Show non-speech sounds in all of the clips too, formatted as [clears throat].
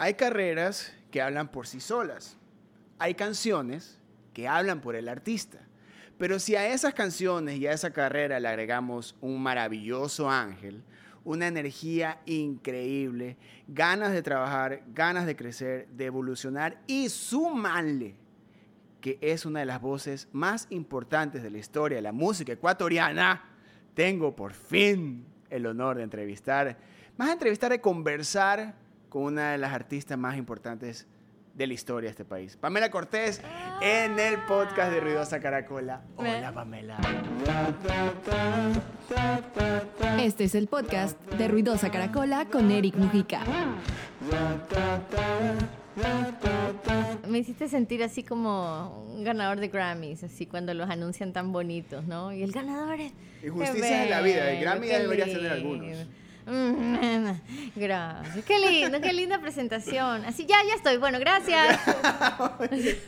hay carreras que hablan por sí solas. Hay canciones que hablan por el artista. Pero si a esas canciones y a esa carrera le agregamos un maravilloso ángel, una energía increíble, ganas de trabajar, ganas de crecer, de evolucionar y sumarle que es una de las voces más importantes de la historia de la música ecuatoriana, tengo por fin el honor de entrevistar, más entrevistar, de conversar con una de las artistas más importantes de la historia de este país. Pamela Cortés en el podcast de Ruidosa Caracola. Hola Pamela. Este es el podcast de Ruidosa Caracola con Eric Mujica. Me hiciste sentir así como un ganador de Grammys, así cuando los anuncian tan bonitos, ¿no? Y el ganador es... Injusticia de la vida, el Grammy deberías tener algunos. [laughs] Gracias. Qué lindo, qué linda presentación. Así, ya, ya estoy. Bueno, gracias. [laughs]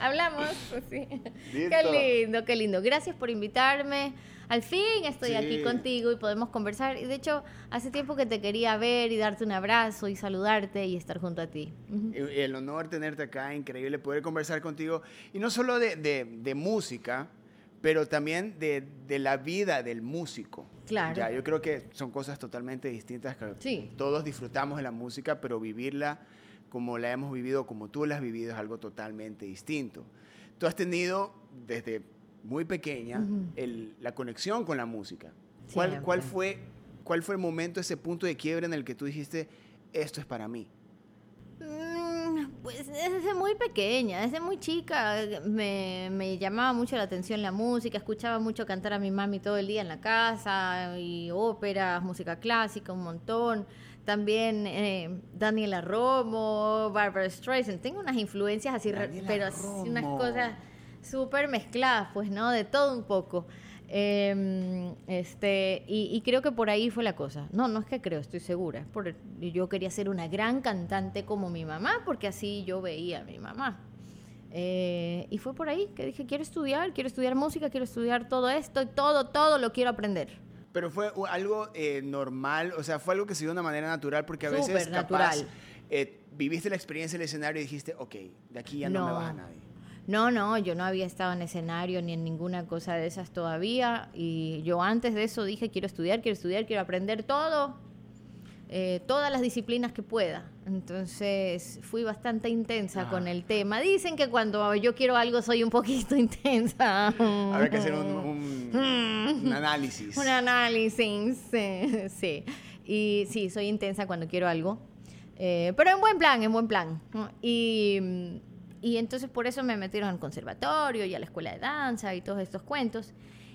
Hablamos. Qué lindo, qué lindo. Gracias por invitarme. Al fin estoy aquí contigo y podemos conversar. Y de hecho, hace tiempo que te quería ver y darte un abrazo y saludarte y estar junto a ti. El honor tenerte acá, increíble poder conversar contigo. Y no solo de, de música, pero también de, de, la vida del músico. Claro. Ya, yo creo que son cosas totalmente distintas. sí. Todos disfrutamos de la música, pero vivirla como la hemos vivido, como tú la has vivido, es algo totalmente distinto. Tú has tenido desde muy pequeña el, la conexión con la música. ¿Cuál, ¿Cuál, fue, ¿Cuál fue el momento, ese punto de quiebre en el que tú dijiste, esto es para mí? Pues desde muy pequeña, desde muy chica me, me, llamaba mucho la atención la música, escuchaba mucho cantar a mi mami todo el día en la casa, y óperas, música clásica, un montón. También eh, Daniela Romo, Barbara Streisand, tengo unas influencias así, pero así, unas cosas súper mezcladas, pues, ¿no? De todo un poco. Em, este, y, creo que por ahí fue la cosa. No, no es que creo, estoy segura. Por, yo quería ser una gran cantante como mi mamá, porque así yo veía a mi mamá. Eh, y fue por ahí que dije, quiero estudiar, quiero estudiar música, quiero estudiar todo esto, y todo, todo lo quiero aprender. Pero fue algo eh, normal, o sea, fue algo que se dio de una manera natural, porque a veces capaz, eh, viviste la experiencia en el escenario y dijiste, ok, de aquí ya no, no me va a nadie. No, no, yo no había estado en escenario ni en ninguna cosa de esas todavía. Y yo antes de eso dije, quiero estudiar, quiero estudiar, quiero aprender todo, eh, todas las disciplinas que pueda. Entonces fui bastante intensa con el tema. Dicen que cuando yo quiero algo soy un poquito [laughs] intensa. Habrá que hacer un, un análisis. un análisis, [laughs] sí. Y sí, soy intensa cuando quiero algo. Eh, pero en buen plan, en buen plan. Y y entonces por eso me metieron al conservatorio y a la escuela de danza y todos estos cuentos.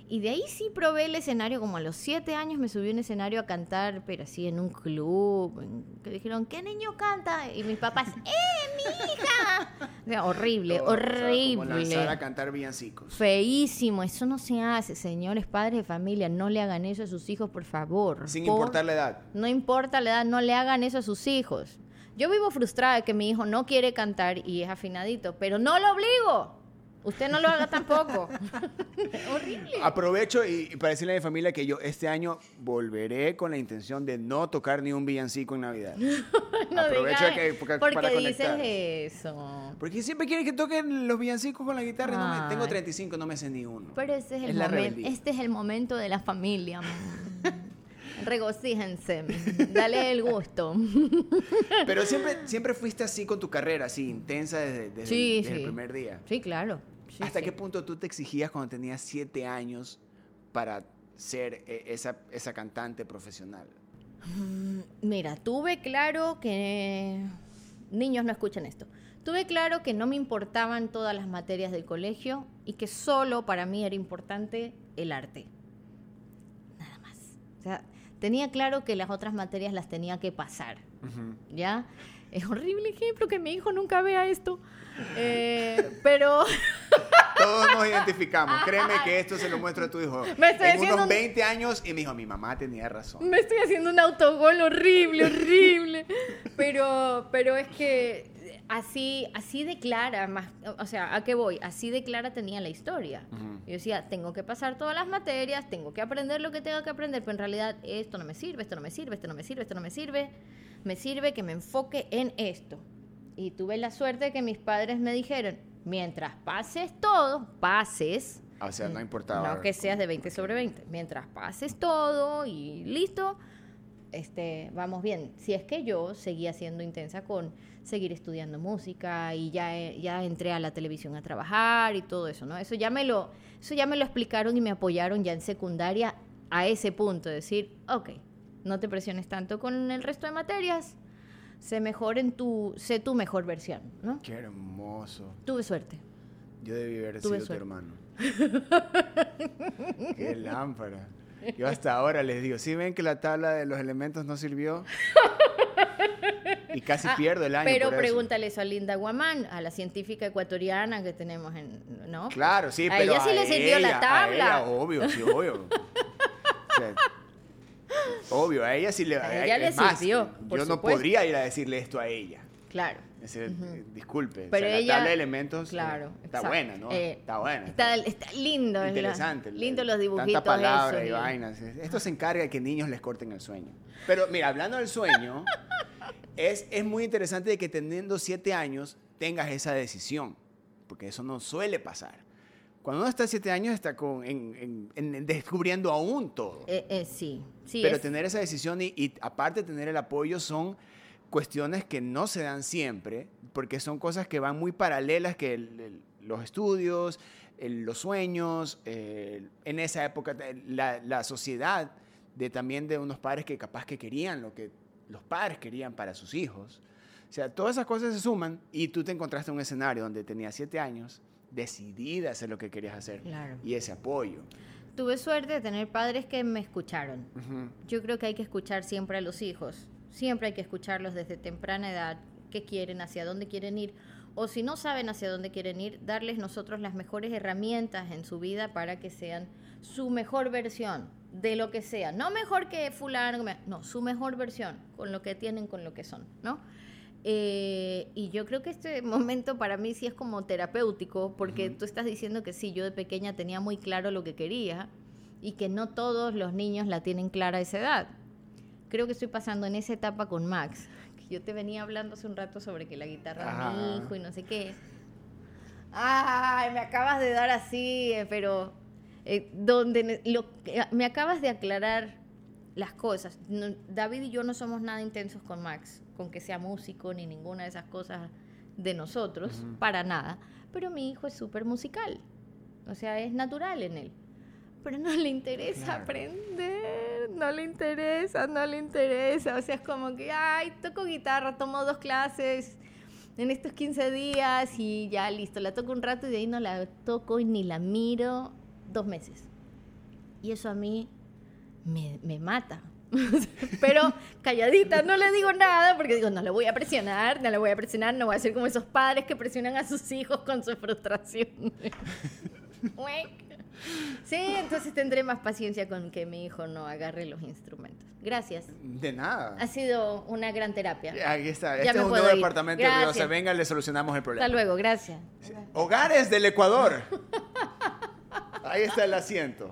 Y de ahí sí probé el escenario, como a los siete años me subí a un escenario a cantar, pero así en un club, que dijeron, ¿qué niño canta? Y mis papás, [laughs] ¡eh, mi hija! horrible, horrible. O a cantar villancicos. Feísimo, eso no se hace, señores padres de familia, no le hagan eso a sus hijos, por favor. Sin importar la edad. No importa la edad, no le hagan eso a sus hijos. Yo vivo frustrada de que mi hijo no quiere cantar y es afinadito, pero no lo obligo. Usted no lo haga tampoco. [laughs] Horrible. Aprovecho y, para decirle a mi familia que yo este año volveré con la intención de no tocar ni un villancico en Navidad. [laughs] no Aprovecho que, porque, ¿Por qué dices eso? Porque siempre quieren que toquen los villancicos con la guitarra. no me, tengo 35, no me sé ni uno. Pero ese es el momento. Este es el momento de la familia. Regocíjense, dale el gusto. [laughs] Pero siempre, siempre fuiste así con tu carrera, así intensa desde, el, primer día. Sí, claro. ¿Hasta qué punto tú te exigías cuando tenías siete años para ser eh, esa, esa cantante profesional? Mm, mira, tuve claro que... Niños no escuchen esto. Tuve claro que no me importaban todas las materias del colegio y que solo para mí era importante el arte. Nada más. O sea, tenía claro que las otras materias las tenía que pasar. ¿Ya? Es horrible ejemplo que mi hijo nunca vea esto. [laughs] Eh, pero. [laughs] Todos nos identificamos. Créeme que esto se lo muestro a tu hijo. Me estoy en unos 20 años y me dijo, mi mamá tenía razón. Me estoy haciendo un autogol horrible, horrible. [laughs] pero, pero es que así, así de clara, más, o sea, ¿a qué voy? Así de clara tenía la historia. Yo decía, tengo que pasar todas las materias, tengo que aprender lo que tengo que aprender, pero en realidad esto no me sirve, esto no me sirve, esto no me sirve, esto no me sirve. Me sirve que me enfoque en esto. Y tuve la suerte de que mis padres me dijeron, mientras pases todo, pases. O sea, no importaba. No que seas de 20 sobre 20. Mientras pases todo y listo, este, vamos bien. Si es que yo seguía siendo intensa con seguir estudiando música y ya, ya entré a la televisión a trabajar y todo eso, ¿no? Eso ya me lo, eso ya me lo explicaron y me apoyaron ya en secundaria a ese punto, de decir, ok, no te presiones tanto con el resto de materias, sé mejor en tu, sé tu mejor versión, ¿no? Qué hermoso. Tuve suerte. Yo debí haber sido tu hermano. [laughs] Qué lámpara. Yo hasta ahora les digo, si ven que la tabla de los elementos no sirvió? [laughs] Y casi ah, pierdo el año. Pero pregúntale eso a Linda Guamán, a la científica ecuatoriana que tenemos en. ¿No? Claro, sí, a pero. Ella sí le sirvió la tabla. A ella, obvio, sí, obvio. [laughs] obvio, a ella sí le. A ella le sirvió. yo no podría ir a decirle esto a ella. Claro. Disculpe, pero la tabla de elementos eh, claro, está buena, ¿no? Eh, está buena. Está, lindo. Interesante. lindo los dibujitos. Tanta palabra y vainas. Esto se encarga de que niños les corten el sueño. Pero mira, hablando del sueño, [laughs] es, es muy interesante de que teniendo siete años tengas esa decisión, porque eso no suele pasar. Cuando uno está siete años está con, en, descubriendo aún todo. Eh, sí, sí. Pero tener esa decisión y, y aparte tener el apoyo son cuestiones que no se dan siempre, porque son cosas que van muy paralelas que los estudios, los sueños, en esa época la, sociedad de también de unos padres que capaz que querían lo que los padres querían para sus hijos. O sea, todas esas cosas se suman y tú te encontraste en un escenario donde tenías siete años, decidida a hacer lo que querías hacer y ese apoyo. Tuve suerte de tener padres que me escucharon. Yo creo que hay que escuchar siempre a los hijos Siempre hay que escucharlos desde temprana edad, qué quieren, hacia dónde quieren ir, o si no saben hacia dónde quieren ir, darles nosotros las mejores herramientas en su vida para que sean su mejor versión de lo que sea. No mejor que fulano, no, su mejor versión, con lo que tienen, con lo que son, ¿no? Eh, y yo creo que este momento para mí sí es como terapéutico, porque tú estás diciendo que sí, yo de pequeña tenía muy claro lo que quería y que no todos los niños la tienen clara a esa edad creo que estoy pasando en esa etapa con Max. Que yo te venía hablando hace un rato sobre que la guitarra es mi hijo y no sé qué. Ay, me acabas de dar así, eh, pero eh, donde lo, me acabas de aclarar las cosas. David y yo no somos nada intensos con Max, con que sea músico ni ninguna de esas cosas de nosotros, para nada. Pero mi hijo es súper musical, o sea, es natural en él pero no le interesa aprender, no le interesa, no le interesa. O sea, es como que, ay, toco guitarra, tomo dos clases en estos 15 días y ya listo, la toco un rato y de ahí no la toco y ni la miro dos meses. Y eso a mí me, me mata. [laughs] Pero calladita, no le digo nada porque digo, no le voy a presionar, no le voy a presionar, no voy a ser como esos padres que presionan a sus hijos con su frustración. [laughs] Sí, entonces tendré más paciencia con que mi hijo no agarre los instrumentos. Gracias. De nada. Ha sido una gran terapia. Aquí está. Este es un nuevo departamento de se Venga, le solucionamos el problema. Hasta luego, gracias. Hogares del Ecuador. Ahí está el asiento.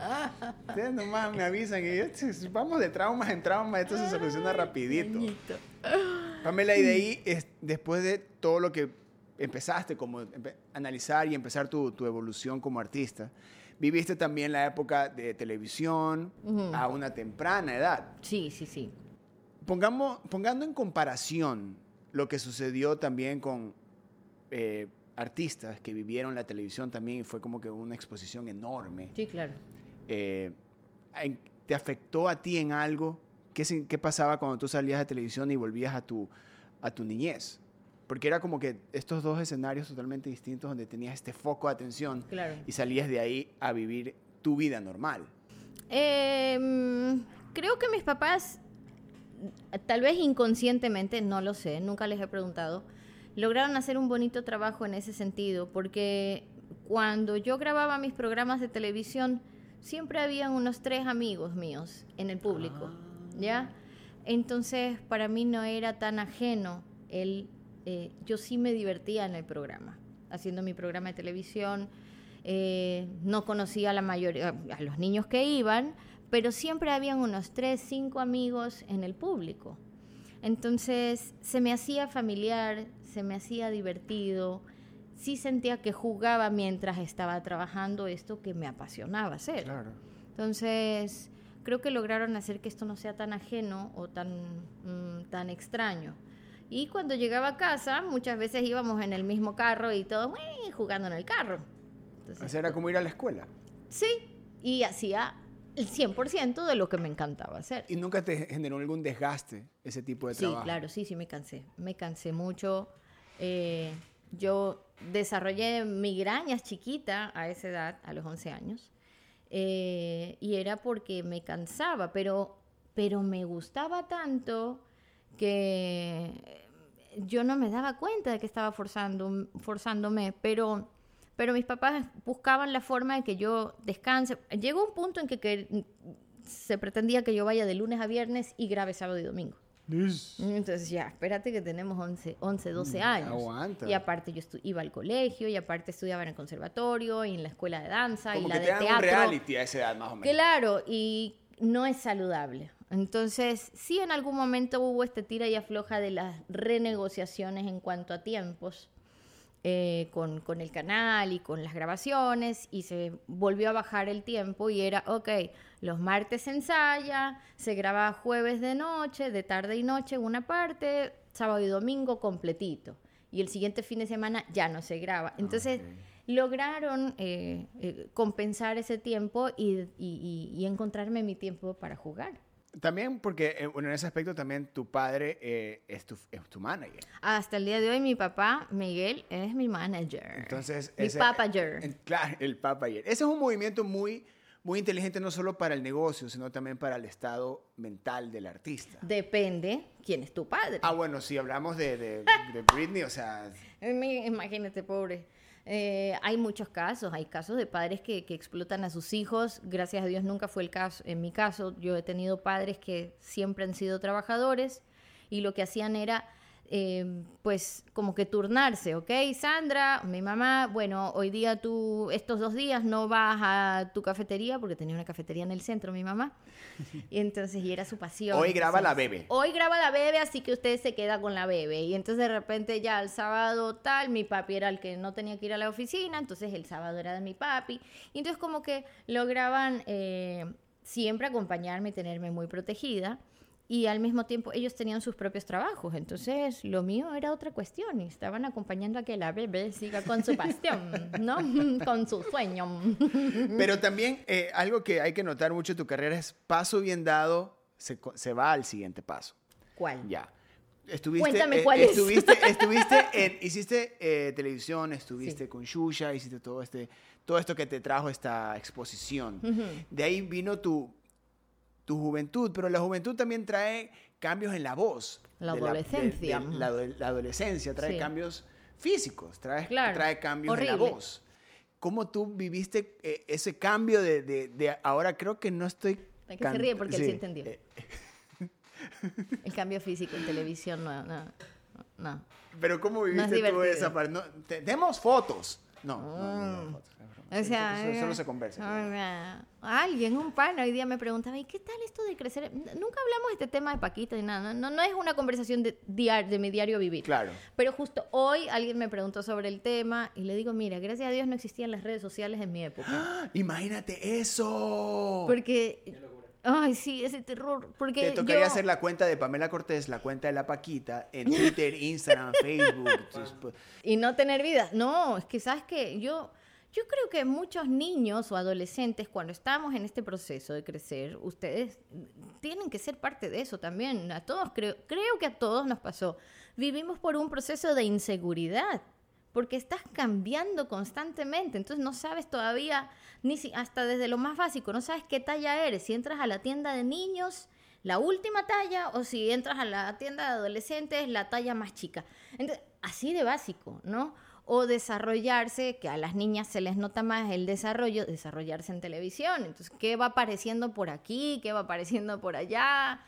Ustedes nomás me avisan y vamos de traumas en traumas, esto se soluciona rapidito. Pamela, y de ahí, es, después de todo lo que empezaste como analizar y empezar tu, tu evolución como artista, viviste también la época de televisión a una temprana edad. Sí, sí, sí. Pongamos, pongando en comparación lo que sucedió también con eh, artistas que vivieron la televisión también y fue como que una exposición enorme. Sí, claro. Eh, ¿Te afectó a ti en algo? ¿Qué, ¿Qué pasaba cuando tú salías de televisión y volvías a tu, a tu niñez? Porque era como que estos dos escenarios totalmente distintos donde tenías este foco de atención y salías de ahí a vivir tu vida normal. Em, creo que mis papás, tal vez inconscientemente, no lo sé, nunca les he preguntado, lograron hacer un bonito trabajo en ese sentido, porque cuando yo grababa mis programas de televisión, siempre habían unos tres amigos míos en el público, ah. ¿ya? Entonces, para mí no era tan ajeno el eh, yo sí me divertía en el programa, haciendo mi programa de televisión. Eh, no conocía a la mayoría, a los niños que iban, pero siempre habían unos tres, cinco amigos en el público. Entonces se me hacía familiar, se me hacía divertido, sí sentía que jugaba mientras estaba trabajando esto que me apasionaba hacer. Claro. Entonces, creo que lograron hacer que esto no sea tan ajeno o tan, mm, tan extraño. Y cuando llegaba a casa, muchas veces íbamos en el mismo carro y todo "Uy", jugando en el carro. Entonces, sea, era como ir a la escuela. sí, y hacía el 100% de lo que me encantaba hacer. ¿Y nunca te generó algún desgaste ese tipo de Sí, trabajo? claro, sí, sí, me cansé. Me cansé mucho. Eh, yo desarrollé migrañas chiquita a esa edad, a los 11 años. eh, y era porque me cansaba, pero, pero me gustaba tanto que yo no me daba cuenta de que estaba forzando, forzándome, pero, pero mis papás buscaban la forma de que yo descanse. Llegó un punto en que, que se pretendía que yo vaya de lunes a viernes y grabe sábado y domingo. Entonces ya, espérate que tenemos 11, 11 12 Mm, años. aguanta. Y aparte yo iba al colegio y aparte estudiaba en el conservatorio y en la escuela de danza Como y que la te de dan un teatro. reality a esa edad, más o menos. Claro, y no es saludable. Entonces, sí en algún momento hubo este tira y afloja de las renegociaciones en cuanto a tiempos eh, con, con el canal y con las grabaciones y se volvió a bajar el tiempo y era, ok, los martes se ensaya, se graba jueves de noche, de tarde y noche una parte, sábado y domingo completito. Y el siguiente fin de semana ya no se graba. Entonces, ok. lograron eh, eh, compensar ese tiempo y- y- y encontrarme mi tiempo para jugar. También porque, eh, bueno, en ese aspecto también tu padre eh, es, tu, es tu manager. Hasta el día de hoy mi papá, Miguel, es mi manager. Entonces, mi ese- papager. Claro, el papager. Ese es un movimiento muy, muy inteligente no solo para el negocio, sino también para el estado mental del artista. Depende quién es tu padre. Ah, bueno, si hablamos de, de, de Britney, o sea, [laughs] Imagínate, pobre. Eh, hay muchos casos, hay casos de padres que, que explotan a sus hijos. Gracias a Dios nunca fue el caso. En mi caso, yo he tenido padres que siempre han sido trabajadores y lo que hacían era, eh, pues, como que turnarse, ¿ok? Sandra, mi mamá, bueno, hoy día tú, estos dos días no vas a tu cafetería, porque tenía una cafetería en el centro, mi mamá. [laughs] Y entonces, y era su pasión. Hoy graba la bebé. Hoy graba la bebé, así que usted se queda con la bebé. Y entonces de repente ya el sábado tal, mi papi era el que no tenía que ir a la oficina, entonces el sábado era de mi papi. Y entonces como que lograban eh, siempre acompañarme y tenerme muy protegida. Y al mismo tiempo ellos tenían sus propios trabajos. Entonces lo mío era otra cuestión. Y estaban acompañando a que la bebé siga con su pasión, [laughs] ¿no? [laughs] con su sueño. Pero también eh, algo que hay que notar mucho en tu carrera es paso bien dado, se, se va al siguiente paso. ¿Cuál? Ya. Estuviste, Cuéntame eh, cuál es. estuviste, [laughs] estuviste en, hiciste eh, televisión, estuviste Sí. con Shusha, hiciste todo este, todo esto que te trajo esta exposición. De ahí vino tu, tu juventud, pero la juventud también trae cambios en la voz. La de- adolescencia. de la, ado- la adolescencia trae Sí. cambios físicos, trae, Claro. trae cambios en la voz. ¿Cómo tú viviste eh, ese cambio de, de- de ahora creo que no estoy... Es que se ríe porque él sí entendió. eh, El cambio físico en televisión no, no, no. Pero ¿cómo es viviste tú esa parte? No, te- demos fotos. No, no, no, no, fotos, es broma. O sea, Solo- solo, se conversa. o sea, alguien, un pana, hoy día me preguntaba, ¿y qué tal esto de crecer? Nunca hablamos de este tema de Paquita ni nada. No, no es una conversación de, diar- de mi diario vivir. Claro. Pero justo hoy alguien me preguntó sobre el tema y le digo, mira, gracias a Dios no existían las redes sociales en mi época. ¡Ah! Imagínate eso. Porque... Ay, sí, ese terror. Porque Te tocaría yo- hacer la cuenta de Pamela Cortés, la cuenta de la Paquita, en [laughs] Twitter, Instagram, Facebook. tus- y no tener vida. No, es que sabes que yo, yo creo que muchos niños o adolescentes, cuando estamos en este proceso de crecer, ustedes tienen que ser parte de eso también. A todos, creo, creo que a todos nos pasó. Vivimos por un proceso de inseguridad. Porque estás cambiando constantemente, entonces no sabes todavía, ni si, hasta desde lo más básico, no sabes qué talla eres. Si entras a la tienda de niños, la última talla, o si entras a la tienda de adolescentes, la talla más chica. Entonces, así de básico, ¿no? O desarrollarse, que a las niñas se les nota más el desarrollo, desarrollarse en televisión. Entonces, ¿qué va apareciendo por aquí? ¿Qué va apareciendo por allá?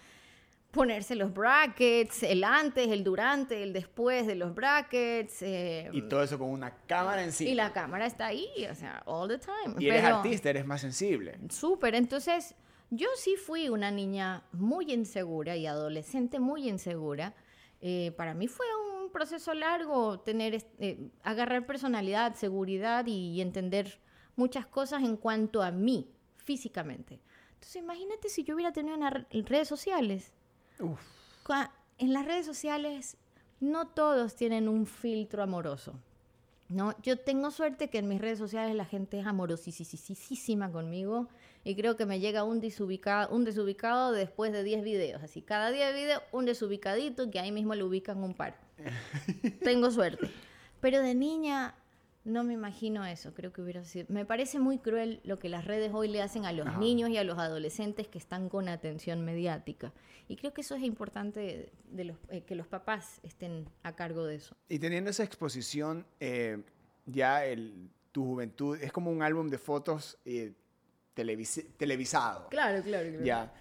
ponerse los brackets, el antes, el durante, el después de los brackets. eh, Y todo eso con una cámara encima. y la cámara está ahí, o sea, all the time. Y eres Pero- artista, eres más sensible. Súper, entonces yo sí fui una niña muy insegura y adolescente muy insegura. Eh, para mí fue proceso largo tener, eh, agarrar personalidad, seguridad y, y entender muchas cosas en cuanto a mí, físicamente. Entonces imagínate si yo hubiera tenido una re- redes sociales. Uf. En las redes sociales no todos tienen un filtro amoroso. No, yo tengo suerte que en mis redes sociales la gente es amorosísima conmigo y creo que me llega un desubicado, un desubicado después de 10 videos. Así, cada 10 videos, un desubicadito que ahí mismo le ubican un par. [laughs] tengo suerte. Pero de niña no me imagino eso, creo que hubiera sido... Me parece muy cruel lo que las redes hoy le hacen a los Ajá. niños y a los adolescentes que están con atención mediática. Y creo que eso es importante de los, eh, que los papás estén a cargo de eso. Y teniendo esa exposición, eh, ya el, tu juventud es como un álbum de fotos eh, televis- televisado. Claro, claro, claro. Ya.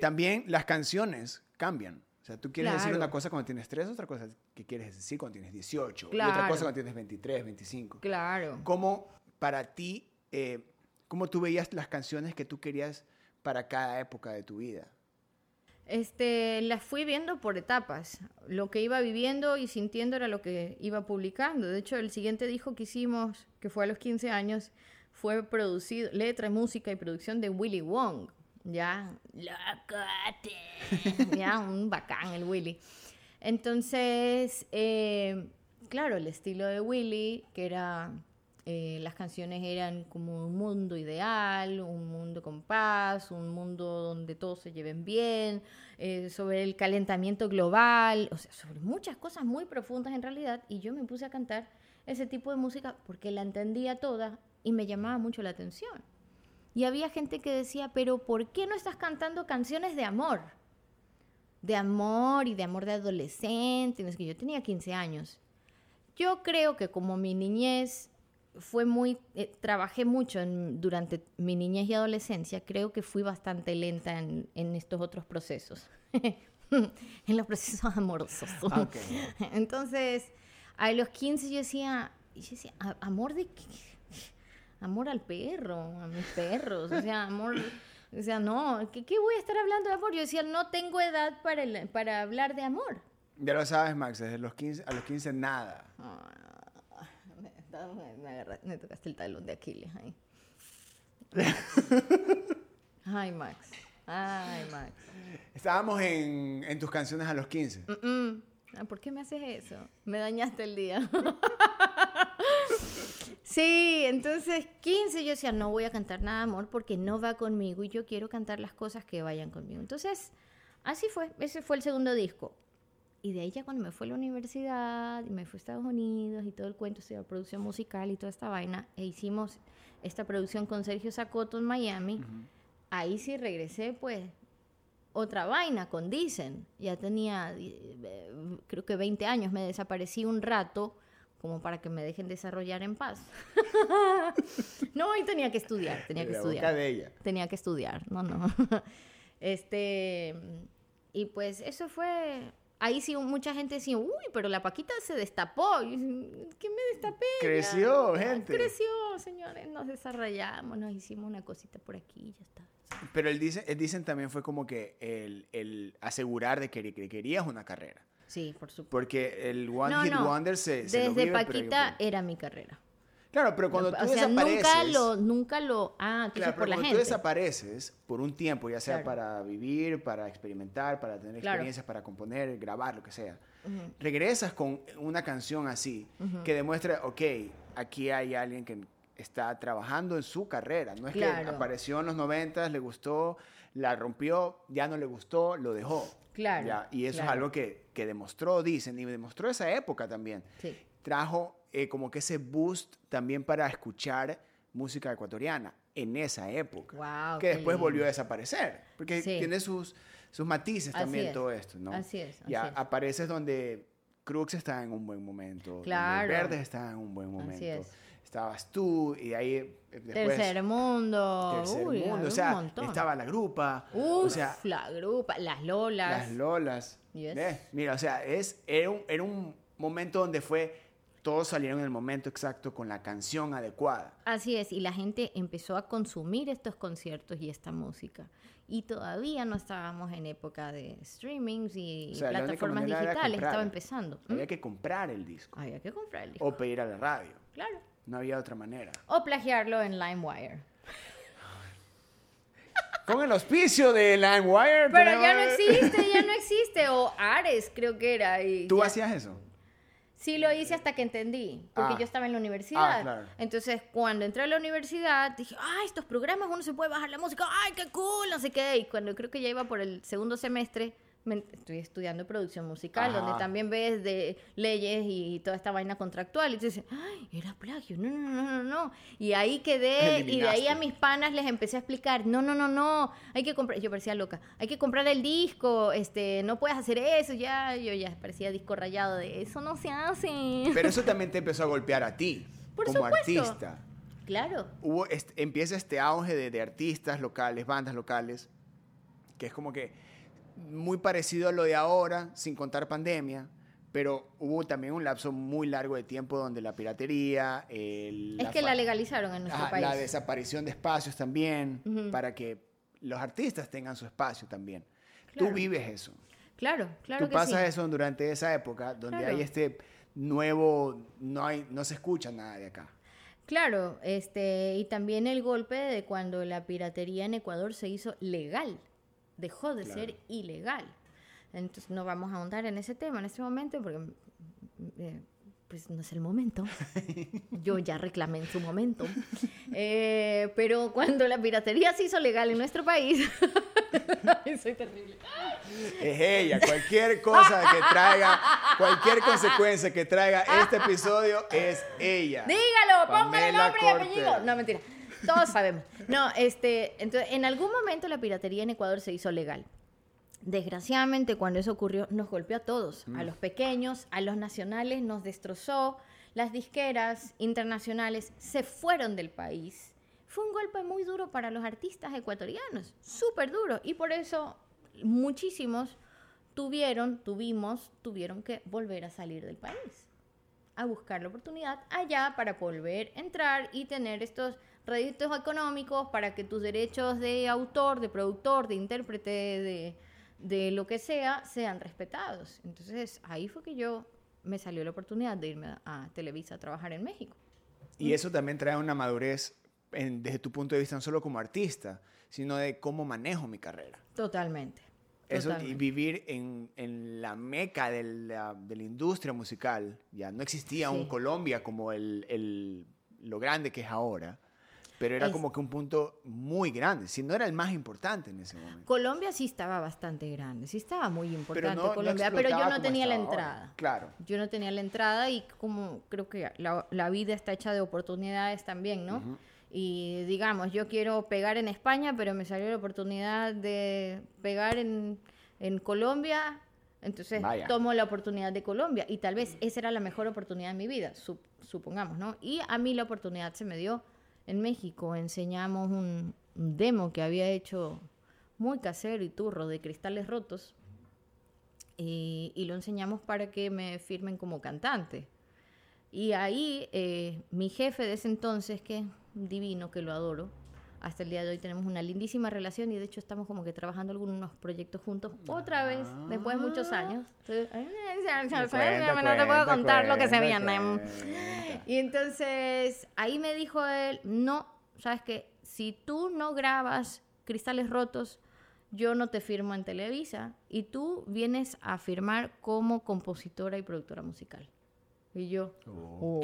También las canciones cambian. O sea, tú quieres decir una cosa cuando tienes 3, otra cosa que quieres decir cuando tienes 18, y otra cosa cuando tienes 23, 25. Claro. ¿Cómo para ti, eh, cómo tú veías las canciones que tú querías para cada época de tu vida? Este, las fui viendo por etapas. Lo que iba viviendo y sintiendo era lo que iba publicando. De hecho, el siguiente disco que hicimos, que fue a los 15 años, fue producido, letra, música y producción de Willy Wong. Ya, locote. [laughs] ya, un bacán el Willy. Entonces, eh, claro, el estilo de Willy, que era, eh, las canciones eran como un mundo ideal, un mundo con paz, un mundo donde todos se lleven bien, eh, sobre el calentamiento global, o sea, sobre muchas cosas muy profundas en realidad, y yo me puse a cantar ese tipo de música porque la entendía toda y me llamaba mucho la atención. Y había gente que decía, pero ¿por qué no estás cantando canciones de amor? De amor y de amor de adolescente. Es que yo tenía 15 años. Yo creo que como mi niñez fue muy, eh, trabajé mucho en- durante mi niñez y adolescencia, creo que fui bastante lenta en, en estos otros procesos. [laughs] en los procesos amorosos. Ah. [laughs] Entonces, a los 15 yo decía, yo decía, "¿A- ¿amor de qué? Amor al perro, a mis perros, o sea, amor, o sea, no, ¿qué, qué voy a estar hablando de amor? Yo decía, no tengo edad para, el- para hablar de amor. Ya lo sabes, Max, desde los 15, a los 15 nada. Ah, me, me- me agarra- me tocaste el talón de Aquiles ahí. [laughs] Ay, Max. Ay, Max. Estábamos en, en tus canciones a los 15. Mm-mm. Ah, ¿Por qué me haces eso? Me dañaste el día. [laughs] sí, entonces 15 yo decía, no voy a cantar nada de amor porque no va conmigo y yo quiero cantar las cosas que vayan conmigo. Entonces, así fue. Ese fue el segundo disco. Y de ahí ya cuando me fui a la universidad y me fui a Estados Unidos y todo el cuento, estudiar producción musical y toda esta vaina, e hicimos esta producción con Sergio Sacoto en Miami, ahí sí regresé pues otra vaina con Dicen. Ya tenía, eh, creo que 20 años, me desaparecí un rato como para que me dejen desarrollar en paz. [laughs] no, y tenía que estudiar, tenía que la boca estudiar. de ella. Tenía que estudiar, no, no. [laughs] este, y pues eso fue, ahí sí mucha gente decía, uy, pero la Paquita se destapó. ¿Qué me destapé? Creció, Ya, gente. Creció, señores, nos desarrollamos, nos hicimos una cosita por aquí y ya está. Pero el dicen, el dicen también fue como que el, el asegurar de que, que querías una carrera. Sí, por supuesto. Porque el One No, Hit no. Wonder se, se lo Desde pero- Paquita era mi carrera. Claro, pero cuando tú o sea, desapareces... nunca lo, nunca lo, ah, Claro, pero la cuando gente. tú desapareces por un tiempo, ya sea Claro. para vivir, para experimentar, para tener Claro. experiencias, para componer, grabar, lo que sea, regresas con una canción así que demuestra, ok, aquí hay alguien que está trabajando en su carrera. No es que apareció en los 90, le gustó, la rompió, ya no le gustó, lo dejó. Claro, Ya, Y eso es algo que, que demostró, dicen, y demostró esa época también. Sí. Trajo eh, como que ese boost también para escuchar música ecuatoriana en esa época. Que después lindo. volvió a desaparecer. Porque Sí. tiene sus, sus matices Así también es, todo esto, ¿no? así es, así Ya es. apareces donde Crux está en un buen momento. donde Claro. Verdes está en un buen momento. Así es. estabas tú, y ahí eh, después... Tercer mundo. Tercer Uy, mundo, o sea, estaba la grupa, Uf, o sea, la grupa, las lolas. las lolas. Yes. Mira, o sea, es, era, un, era un momento donde fue, todos salieron en el momento exacto con la canción adecuada. Así es, y la gente empezó a consumir estos conciertos y esta música. Y todavía no estábamos en época de streamings y O sea, plataformas digitales, estaba empezando. ¿Mm? Había que comprar el disco Había que comprar el disco, o pedir a la radio. claro. No había otra manera. O plagiarlo en LimeWire. Con el auspicio de LimeWire. Pero ya no existe, ya no existe. O Ares creo que era. Y ¿Tú ya- hacías eso? Sí lo hice hasta que entendí, porque Ah. yo estaba en la universidad. Ah, claro. Entonces, cuando entré a la universidad, dije, ay, estos programas uno se puede bajar la música, ay, qué cool, no sé qué. Y cuando creo que ya iba por el segundo semestre, me- estoy estudiando producción musical, Ajá. donde también ves de leyes y toda esta vaina contractual. Y tú dices, ay, era plagio, no, no, no, no, no. Y ahí quedé, y de ahí a mis panas les empecé a explicar, no, no, no, no, hay que comprar, yo parecía loca, hay que comprar el disco, este, no puedes hacer eso, ya, yo ya parecía disco rayado de eso no se hace. Pero eso también te empezó a golpear a ti, [laughs] Por como supuesto. artista. Claro, Hubo este- empieza este auge de, de artistas locales, bandas locales, que es como que muy parecido a lo de ahora, sin contar pandemia, pero hubo también un lapso muy largo de tiempo donde la piratería, el- es que fa- la legalizaron en nuestro país. la desaparición de espacios también, para que los artistas tengan su espacio también. Claro. Tú vives eso. Claro, claro Tú que pasas sí. eso durante esa época donde Claro. hay este nuevo, no, hay, no se escucha nada de acá. Claro, este, y también el golpe de cuando la piratería en Ecuador se hizo legal, dejó de Claro. ser ilegal. Entonces no vamos a ahondar en ese tema en este momento porque mm, eh, pues no es el momento. [laughs] Yo ya reclamé en su momento. Eh, pero cuando la piratería se hizo legal en nuestro país, [laughs] soy terrible. Es ella, cualquier cosa que traiga, cualquier consecuencia que traiga este episodio es ella. Dígalo, póngale nombre y apellido. No, mentira. Todos sabemos. No, este, entonces, en algún momento la piratería en Ecuador se hizo legal. Desgraciadamente, cuando eso ocurrió, nos golpeó a todos, Mm. a los pequeños, a los nacionales, nos destrozó. Las disqueras internacionales se fueron del país. Fue un golpe muy duro para los artistas ecuatorianos, súper duro. Y por eso muchísimos tuvieron, tuvimos, tuvieron que volver a salir del país a buscar la oportunidad allá para volver a entrar y tener estos réditos económicos para que tus derechos de autor, de productor, de intérprete, de, de lo que sea, sean respetados. Entonces ahí fue que yo me salió la oportunidad de irme a, Televisa a trabajar en México. Y eso también trae una madurez en- desde tu punto de vista, no solo como artista, sino de cómo manejo mi carrera. Totalmente. Eso y totalmente. vivir en, en la meca de la, de la industria musical. Ya no existía Sí. un Colombia como el, el- lo grande que es ahora, pero era Es- como que un punto muy grande, si no era el más importante en ese momento. Colombia sí estaba bastante grande, sí estaba muy importante no Colombia, pero yo no tenía la ahora. entrada. Claro. Yo no tenía la entrada y como creo que la, la vida está hecha de oportunidades también, ¿no? Y digamos, yo quiero pegar en España, pero me salió la oportunidad de pegar en, en Colombia, entonces Vaya. tomo la oportunidad de Colombia y tal vez esa era la mejor oportunidad de mi vida, sup- supongamos, ¿no? Y a mí la oportunidad se me dio en México, enseñamos un, demo que había hecho muy casero y turro de cristales rotos y, lo enseñamos para que me firmen como cantante. Y ahí eh, mi jefe de ese entonces, que divino, que lo adoro, hasta el día de hoy tenemos una lindísima relación y de hecho estamos como que trabajando algunos proyectos juntos otra vez, después de muchos años. Entonces, no te puedo contar lo que se viene. Y entonces ahí me dijo él, no, sabes que si tú no grabas Cristales Rotos, yo no te firmo en Televisa y tú vienes a firmar como compositora y productora musical. Y yo, oh,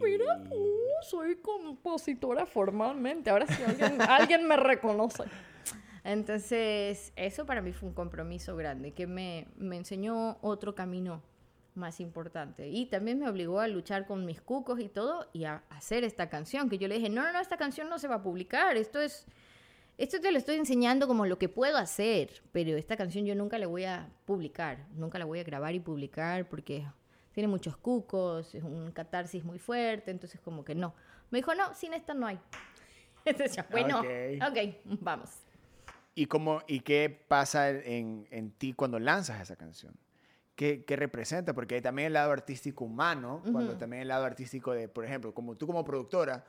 mira tú, soy compositora formalmente, ahora sí alguien, [laughs] alguien me reconoce. Entonces, eso para mí fue un compromiso grande, que me, me enseñó otro camino más importante. Y también me obligó a luchar con mis cucos y todo y a hacer esta canción, que yo le dije, no, no, no, esta canción no se va a publicar, esto es, esto te lo estoy enseñando como lo que puedo hacer, pero esta canción yo nunca la voy a publicar, nunca la voy a grabar y publicar porque tiene muchos cucos, es un catarsis muy fuerte, entonces como que no. Me dijo, no, sin esta no hay. [laughs] Entonces, ya, bueno, Ok. ok, vamos. ¿Y, cómo, ¿Y qué pasa en, en ti cuando lanzas esa canción? ¿Qué, qué representa? Porque hay también el lado artístico humano, cuando también el lado artístico de, por ejemplo, como tú como productora,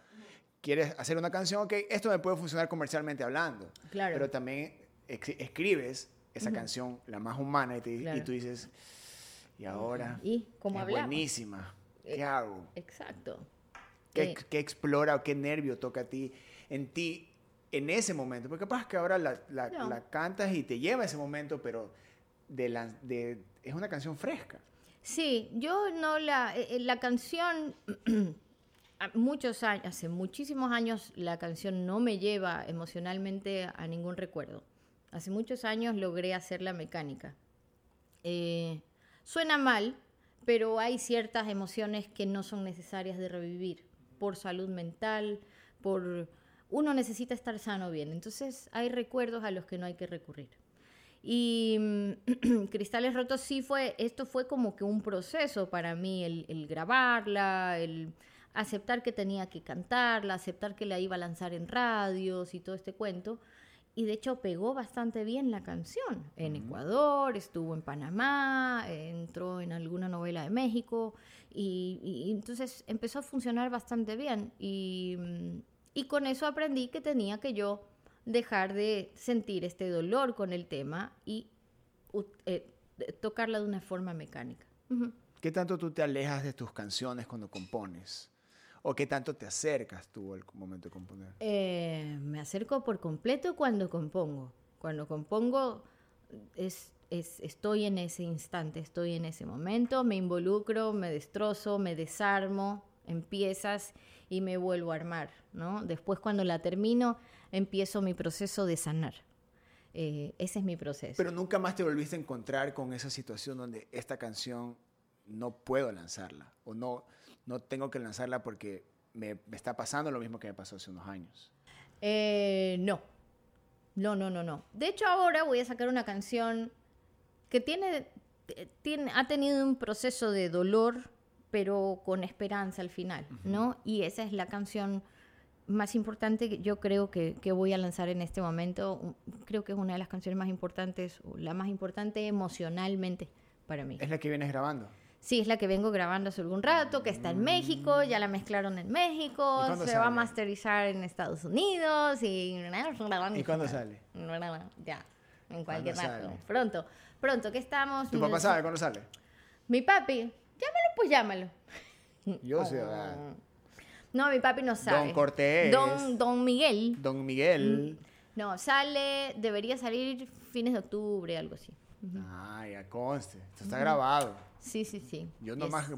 quieres hacer una canción, ok, esto me puede funcionar comercialmente hablando, Claro. pero también escribes esa canción, la más humana, y, te- y Claro. tú dices, y ahora ¿Y cómo es buenísima, ¿qué Eh, hago? Exacto. ¿Qué, Eh, qué explora o qué nervio toca a ti, en ti en ese momento? Porque capaz que ahora la, la- No. la cantas y te lleva a ese momento, pero de la, de, es una canción fresca. Sí, yo no la, eh, la canción, [clears throat] muchos años, hace muchísimos años la canción no me lleva emocionalmente a ningún recuerdo. Hace muchos años logré hacerla mecánica. Eh, suena mal, pero hay ciertas emociones que no son necesarias de revivir por salud mental, por uno necesita estar sano bien. Entonces hay recuerdos a los que no hay que recurrir. Y mm, [clears throat] Cristales Rotos sí fue, esto fue como que un proceso para mí, el, el grabarla, el aceptar que tenía que cantarla, aceptar que la iba a lanzar en radios y todo este cuento. Y de hecho pegó bastante bien la canción. En Ecuador, estuvo en Panamá, entró en alguna novela de México. Y, y entonces empezó a funcionar bastante bien. Y, y con eso aprendí que tenía que yo dejar de sentir este dolor con el tema y eh, tocarla de una forma mecánica. Ujú. ¿Qué tanto tú te alejas de tus canciones cuando compones? ¿O qué tanto te acercas tú al momento de componer? Eh, me acerco por completo cuando compongo. Cuando compongo es, es- estoy en ese instante, estoy en ese momento, me involucro, me destrozo, me desarmo en piezas y me vuelvo a armar. ¿no? Después cuando la termino empiezo mi proceso de sanar. Eh, ese es mi proceso. Pero nunca más te volviste a encontrar con esa situación donde esta canción no puedo lanzarla o no, no tengo que lanzarla porque me, me está pasando lo mismo que me pasó hace unos años. Eh, no. No, no, no, no. De hecho, ahora voy a sacar una canción que tiene, eh, tiene, ha tenido un proceso de dolor, pero con esperanza al final, ¿no? Y esa es la canción más importante que yo creo que, que voy a lanzar en este momento. Creo que es una de las canciones más importantes, o la más importante emocionalmente para mí. Es la que vienes grabando. Sí, es la que vengo grabando hace algún rato, que está en México, ya la mezclaron en México, ¿Y cuándo se va a masterizar en Estados Unidos y... ¿Y cuándo sale? Ya, en cualquier ¿Cuándo rato. sale? Pronto, pronto, que estamos... ¿Tu papá sabe cuándo sale? Mi papi, llámalo pues llámalo. Yo sé, ¿verdad? No, mi papi no sabe. Cortés. Don, don Miguel. Don Miguel. No, sale, debería salir fines de octubre, algo así. Ah, ya conste. Esto está grabado. Sí, sí, sí. Yo nomás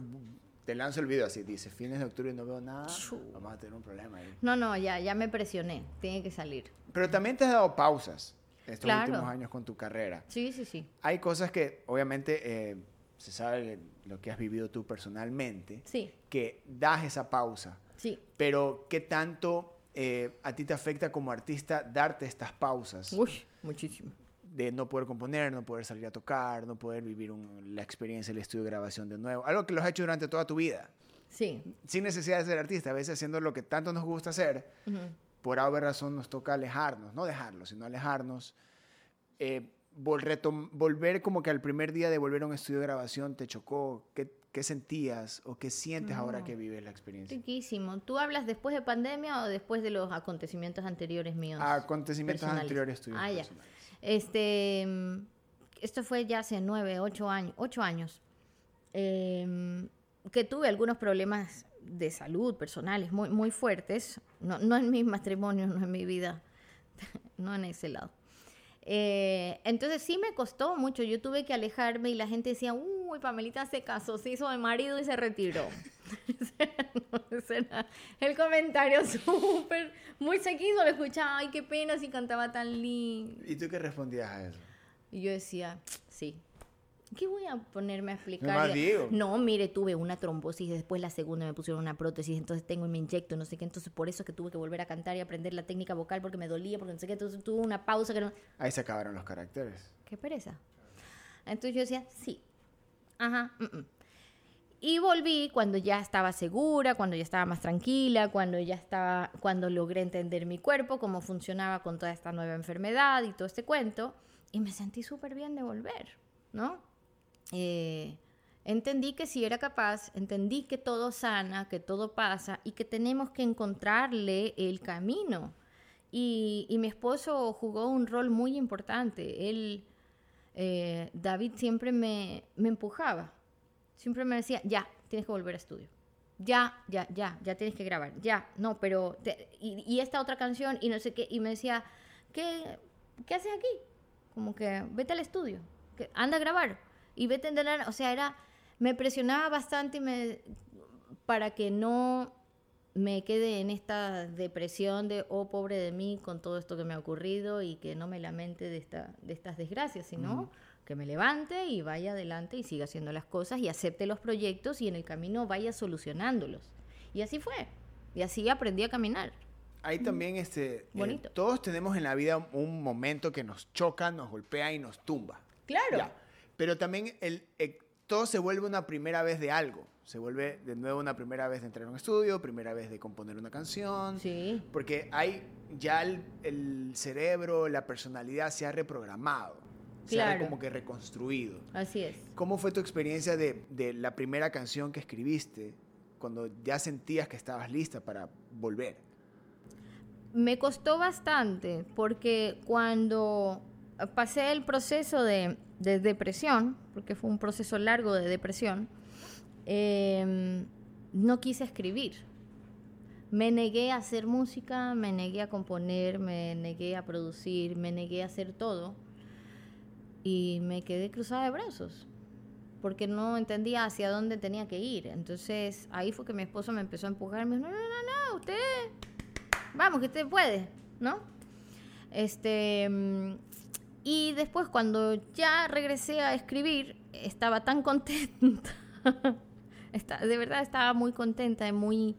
te lanzo el video así, dice fines de octubre y no veo nada. Chu. Vamos a tener un problema ahí. No, no, ya, ya me presioné, tiene que salir. Pero también te has dado pausas estos Claro. últimos años con tu carrera. Sí, sí, sí. Hay cosas que obviamente eh, se sabe lo que has vivido tú personalmente, Sí, que das esa pausa. sí. Pero ¿qué tanto eh, a ti te afecta como artista darte estas pausas? Uy, muchísimo. De no poder componer, no poder salir a tocar, no poder vivir un- la experiencia del estudio de grabación de nuevo. Algo que lo has hecho durante toda tu vida, Sí. sin necesidad de ser artista, a veces haciendo lo que tanto nos gusta hacer, Ujú. por haber razón nos toca alejarnos, no dejarlo, sino alejarnos. Eh, vol- volver como que al primer día de volver a un estudio de grabación te chocó, ¿qué, qué sentías o qué sientes ahora que vives la experiencia? Riquísimo. ¿Tú hablas después de pandemia o después de los acontecimientos anteriores míos? Acontecimientos personales? anteriores tuyos. Ah, ya. personales. Este, mm, esto fue ya hace nueve, ocho años, ocho años, em, que tuve algunos problemas de salud personales muy, muy fuertes, no, no en mi matrimonio, no en mi vida, [laughs] no en ese lado. Eh, entonces sí me costó mucho, yo tuve que alejarme y la gente decía, uy, Pamelita se casó, se hizo de marido y se retiró. [laughs] El comentario [laughs] súper, muy seguido, lo escuchaba, ay, qué pena si cantaba tan lindo. ¿Y tú qué respondías a eso? Y yo decía, sí. ¿Qué voy a ponerme a explicar? No, mire, tuve una trombosis, después la segunda me pusieron una prótesis, entonces tengo y me inyecto, no sé qué, entonces por eso es que tuve que volver a cantar y aprender la técnica vocal porque me dolía, porque no sé qué, entonces tuve una pausa que no... Ahí se acabaron los caracteres. Qué pereza. Entonces yo decía, sí. Ajá. mm, mm. Y volví cuando ya estaba segura, cuando ya estaba más tranquila, cuando ya estaba, cuando logré entender mi cuerpo, cómo funcionaba con toda esta nueva enfermedad y todo este cuento. Y me sentí súper bien de volver, ¿no? Eh, entendí que si era capaz, entendí que todo sana, que todo pasa y que tenemos que encontrarle el camino. Y, y mi esposo jugó un rol muy importante. Él, eh, David siempre me, me empujaba siempre me decía, ya, tienes que volver a estudio. Ya, ya, ya, ya tienes que grabar. Ya, no, pero... y, esta otra canción y no sé qué. Y me decía, ¿qué, qué haces aquí? Como que vete al estudio, que anda a grabar y vete a. O sea, era... Me presionaba bastante y me, para que no me quede en esta depresión de, oh, pobre de mí, con todo esto que me ha ocurrido y que no me lamente de, esta, de estas desgracias, sino que me levante y vaya adelante y siga haciendo las cosas y acepte los proyectos y en el camino vaya solucionándolos. Y así fue. Y así aprendí a caminar. Ahí también, este, eh, Bonito. todos tenemos en la vida un momento que nos choca, nos golpea y nos tumba. Claro. Pero también el, eh, todo se vuelve una primera vez de algo. Se vuelve de nuevo una primera vez de entrar a un estudio, primera vez de componer una canción. Sí. Porque hay ya el, el cerebro, la personalidad se ha reprogramado claro. como que reconstruido. Así es. ¿Cómo fue tu experiencia de, de, la primera canción que escribiste cuando ya sentías que estabas lista para volver? Me costó bastante porque cuando pasé el proceso de, de depresión, porque fue un proceso largo de depresión, eh, no quise escribir. Me negué a hacer música, me negué a componer, me negué a producir, me negué a hacer todo y me quedé cruzada de brazos porque no entendía hacia dónde tenía que ir. Entonces ahí fue que mi esposo me empezó a empujar, me dijo, no, no, no, no, usted, vamos, que usted puede, ¿no? Este, y después cuando ya regresé a escribir, estaba tan contenta, [laughs] de verdad estaba muy contenta y muy...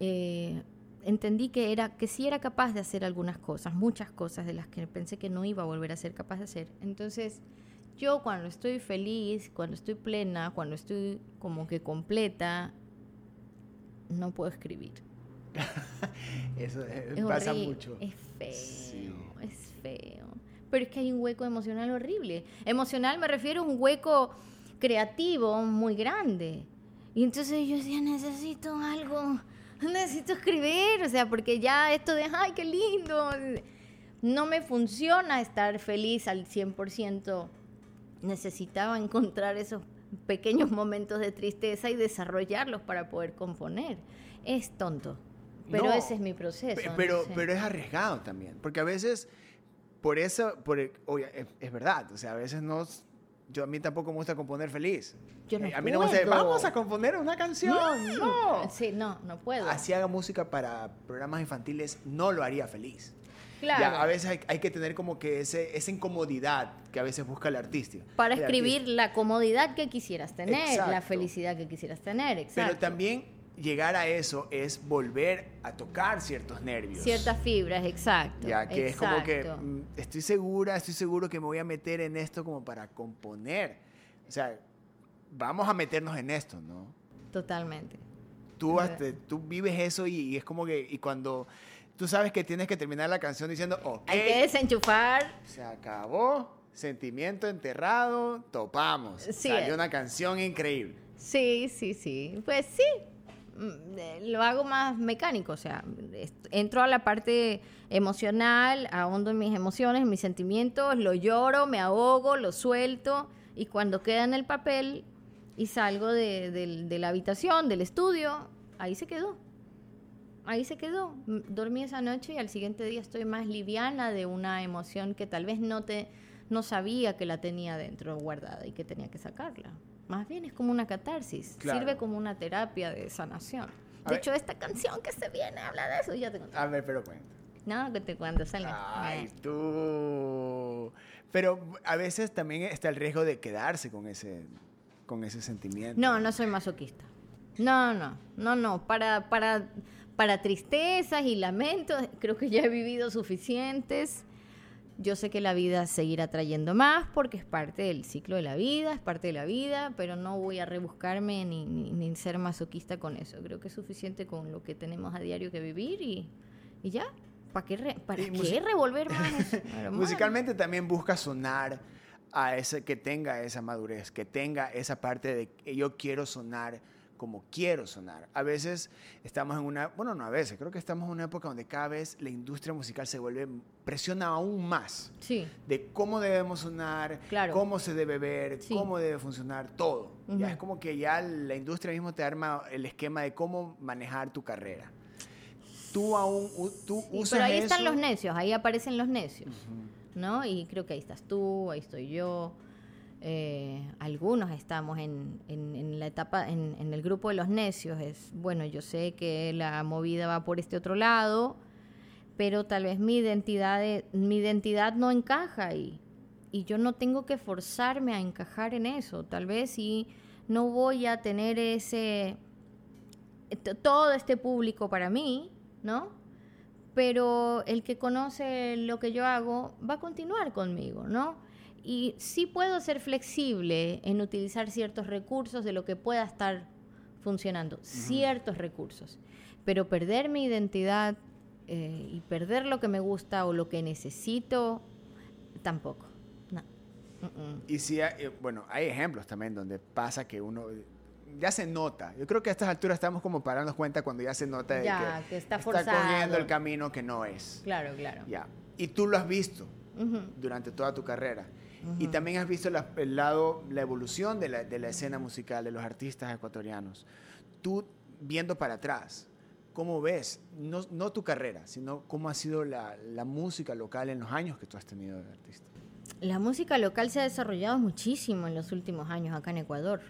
Eh, entendí que era que sí era capaz de hacer algunas cosas, muchas cosas de las que pensé que no iba a volver a ser capaz de hacer. Entonces, yo cuando estoy feliz, cuando estoy plena, cuando estoy como que completa, no puedo escribir. [laughs] Eso pasa mucho. Es feo, es feo. Pero es que hay un hueco emocional horrible. Emocional me refiero a un hueco creativo muy grande. Y entonces yo decía, necesito algo necesito escribir, o sea, porque ya esto de, ay, qué lindo, no me funciona estar feliz al 100%. Necesitaba encontrar esos pequeños momentos de tristeza y desarrollarlos para poder componer. Es tonto, pero ese es mi proceso. Pero, pero es arriesgado también, porque a veces, por eso, por, oye, es, verdad, o sea, a veces no yo a mí tampoco me gusta componer feliz. Yo no eh, a mí no me gusta, vamos a componer una canción. No. Sí, no, no puedo. Así haga música para programas infantiles, no lo haría feliz. Claro. a veces hay, que tener como que ese, esa incomodidad que a veces busca el artista. Para escribir la comodidad que quisieras tener, la felicidad que quisieras tener, exacto. Pero también llegar a eso es volver a tocar ciertos nervios. Ciertas fibras, exacto. Ya, que es como que mm, estoy segura, estoy seguro que me voy a meter en esto como para componer. O sea, vamos a meternos en esto, ¿no? Totalmente. Tú, tú vives eso y, es como que, y cuando tú sabes que tienes que terminar la canción diciendo, ok. Hay que desenchufar. Se acabó, sentimiento enterrado, topamos. Sí. Salió una canción increíble. Sí, sí, sí. Pues sí, lo hago más mecánico, o sea, entro a la parte emocional, ahondo en mis emociones, en mis sentimientos, lo lloro, me ahogo, lo suelto y cuando queda en el papel y salgo de, la habitación, del estudio, ahí se quedó. Ahí se quedó. Dormí esa noche y al siguiente día estoy más liviana de una emoción que tal vez no te no sabía que la tenía dentro guardada y que tenía que sacarla. Más bien es como una catarsis, sirve como una terapia de sanación. de hecho, esta canción que se viene habla de eso, ya te A ver, pero cuenta. No, que te cuento, sale. Ay, tú. Pero a veces también está el riesgo de quedarse con ese, con ese sentimiento. No, no soy masoquista. No, no, no, no. Para, para, para tristezas y lamentos, creo que ya he vivido suficientes. Yo sé que la vida seguirá trayendo más porque es parte del ciclo de la vida, es parte de la vida, pero no voy a rebuscarme ni, ni, ni ser masoquista con eso. Creo que es suficiente con lo que tenemos a diario que vivir y, y ya. ¿Para qué, re- para qué revolver [laughs] más? Musicalmente también busca sonar a ese que tenga esa madurez, que tenga esa parte de que yo quiero sonar como quiero sonar. A veces estamos en una, bueno, no a veces, creo que estamos en una época donde cada vez la industria musical se vuelve, presiona aún más Sí, de cómo debemos sonar, Claro. cómo se debe ver, Sí. cómo debe funcionar, todo. Ya Ujú. es como que ya la industria mismo te arma el esquema de cómo manejar tu carrera. Tú aún, tú Sí, usas pero ahí están eso- los necios, ahí aparecen los necios, ¿no? Y creo que ahí estás tú, ahí estoy yo. Eh, algunos estamos en, en- la etapa, en, el grupo de los necios. Es, bueno, yo sé que la movida va por este otro lado, pero tal vez mi identidad, de- mi identidad no encaja ahí. Y yo no tengo que forzarme a encajar en eso. Tal vez si no voy a tener ese todo este público para mí, ¿no? Pero el que conoce lo que yo hago va a continuar conmigo, ¿no? Y sí puedo ser flexible en utilizar ciertos recursos de lo que pueda estar funcionando, ciertos recursos. Pero perder mi identidad eh, y perder lo que me gusta o lo que necesito, tampoco. No. Mm-mm. Y sí, hay- eh, bueno, hay ejemplos también donde pasa que uno ya se nota. Yo creo que a estas alturas estamos como para darnos cuenta cuando ya se nota de Ya, que, que está cogiendo forzado. el camino que no es. Claro, claro. Ya. Y tú lo has visto Ujú. durante toda tu carrera. Y también has visto la- el lado, la evolución de la, de la escena musical de los artistas ecuatorianos. Tú viendo para atrás, ¿cómo ves? No, no tu carrera, sino cómo ha sido la, la música local en los años que tú has tenido de artista. La música local se ha desarrollado muchísimo en los últimos años acá en Ecuador,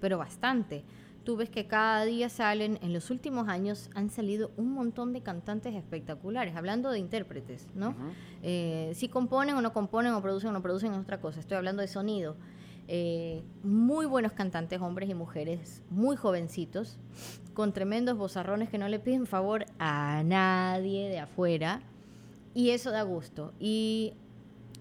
pero bastante. Tú ves que cada día salen, en los últimos años han salido un montón de cantantes espectaculares, hablando de intérpretes, ¿no? Eh, si componen o no componen o producen o no producen es otra cosa, estoy hablando de sonido. Eh, muy buenos cantantes, hombres y mujeres, muy jovencitos, con tremendos bozarrones que no le piden favor a nadie de afuera, y eso da gusto. Y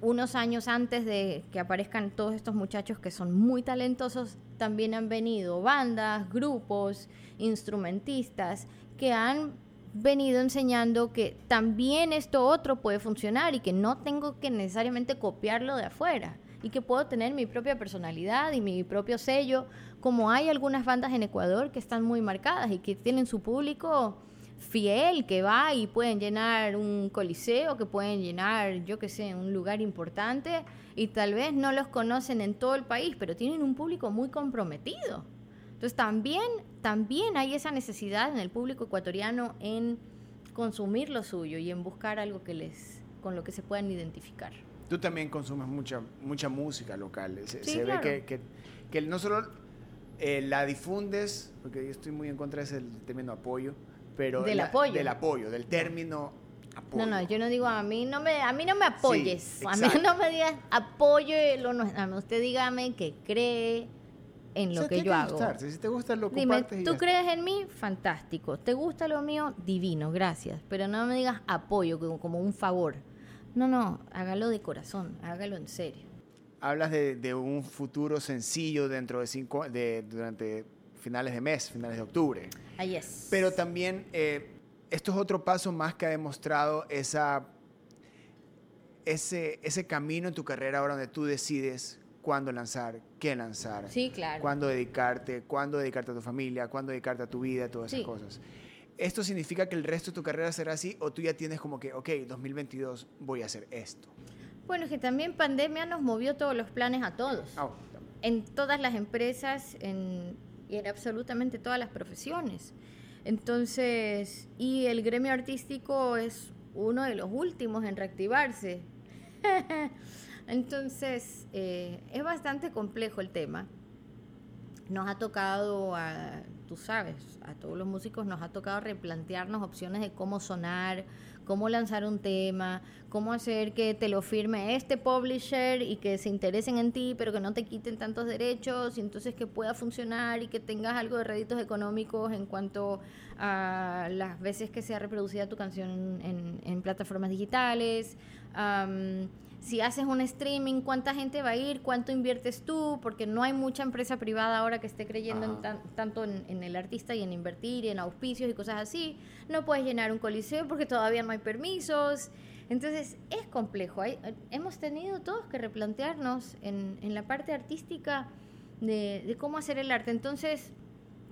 unos años antes de que aparezcan todos estos muchachos que son muy talentosos, también han venido bandas, grupos, instrumentistas que han venido enseñando que también esto otro puede funcionar y que no tengo que necesariamente copiarlo de afuera y que puedo tener mi propia personalidad y mi propio sello, como hay algunas bandas en Ecuador que están muy marcadas y que tienen su público fiel que va y pueden llenar un coliseo, que pueden llenar, yo qué sé, un lugar importante y tal vez no los conocen en todo el país, pero tienen un público muy comprometido. Entonces también, también hay esa necesidad en el público ecuatoriano en consumir lo suyo y en buscar algo que les, con lo que se puedan identificar. Tú también consumes mucha, mucha música local. Se, Sí, se claro. ve que, que, que no solo eh, la difundes, porque yo estoy muy en contra de ese término apoyo, pero... Del la- apoyo. Del apoyo, del término apoyo. No, no, yo no digo a mí no me a mí no me apoyes, Sí, a mí [laughs] no me digas apoyo lo no, a mí usted dígame que cree en O lo sea, que yo hago. Si te gusta, lo Dime, ¿tú crees en mí? Fantástico. ¿Te gusta lo mío? Divino, gracias. Pero no me digas apoyo como, como un favor. No, no, hágalo de corazón, hágalo en serio. Hablas de, de un futuro sencillo dentro de cinco... De, durante finales de mes, finales de octubre. Ahí es. Pero también eh, esto es otro paso más que ha demostrado esa, ese, ese camino en tu carrera ahora donde tú decides cuándo lanzar, qué lanzar, Sí, claro. cuándo dedicarte, cuándo dedicarte a tu familia, cuándo dedicarte a tu vida, todas esas Sí. cosas. ¿Esto significa que el resto de tu carrera será así o tú ya tienes como que, ok, 2022 voy a hacer esto? Bueno, es que también pandemia nos movió todos los planes a todos. Ah, en todas las empresas en, y en absolutamente todas las profesiones. Entonces, y el gremio artístico es uno de los últimos en reactivarse. [laughs] Entonces, eh, es bastante complejo el tema. Nos ha tocado, a, tú sabes, a todos los músicos nos ha tocado replantearnos opciones de cómo sonar, cómo lanzar un tema, cómo hacer que te lo firme este publisher y que se interesen en ti, pero que no te quiten tantos derechos, y entonces que pueda funcionar y que tengas algo de réditos económicos en cuanto a las veces que sea reproducida tu canción en, plataformas digitales. Si haces un streaming, cuánta gente va a ir, cuánto inviertes tú, porque no hay mucha empresa privada ahora que esté creyendo en Ajá. tan- tanto en, en el artista y en invertir y en auspicios y cosas así. No puedes llenar un coliseo porque todavía no hay permisos. Entonces es complejo. Hay- hemos tenido todos que replantearnos en, en la parte artística de, de cómo hacer el arte. Entonces,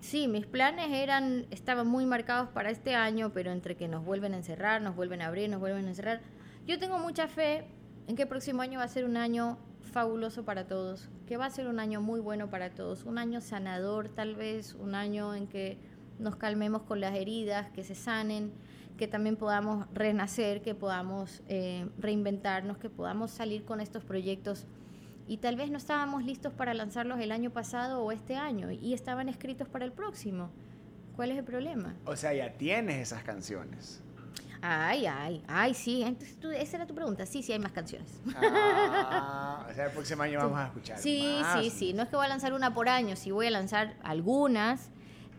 sí, mis planes eran, estaban muy marcados para este año, pero entre que nos vuelven a encerrar, nos vuelven a abrir, nos vuelven a encerrar. Yo tengo mucha fe en que próximo año va a ser un año fabuloso para todos, que va a ser un año muy bueno para todos, un año sanador tal vez, un año en que nos calmemos con las heridas, que se sanen, que también podamos renacer, que podamos eh, reinventarnos, que podamos salir con estos proyectos y tal vez no estábamos listos para lanzarlos el año pasado o este año y estaban escritos para el próximo. ¿Cuál es el problema? O sea, ya tienes esas canciones. Ay, ay, ay, sí. Entonces, tú- esa era tu pregunta. Sí, sí, hay más canciones. Ah, o sea, el próximo año [laughs] vamos a escuchar. Sí, más. sí, sí. No es que voy a lanzar una por año, sí voy a lanzar algunas.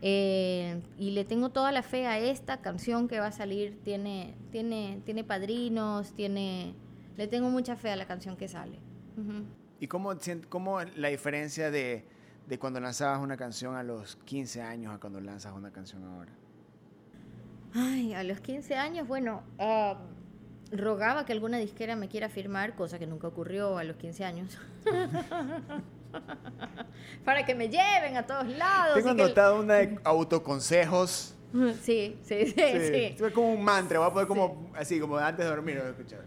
eh, y le tengo toda la fe a esta canción que va a salir. Tiene, tiene, tiene padrinos, tiene. Le tengo mucha fe a la canción que sale. ¿Y cómo, cómo la diferencia de, de cuando lanzabas una canción a los 15 años a cuando lanzas una canción ahora? Ay, a los 15 años, bueno, ah, rogaba que alguna disquera me quiera firmar, cosa que nunca ocurrió a los 15 años. [laughs] Para que me lleven a todos lados. Tengo que- anotado una de autoconsejos. [laughs] Sí, sí, sí, sí. Es como un mantra, voy a poder como así, como antes de dormir, voy a escuchar.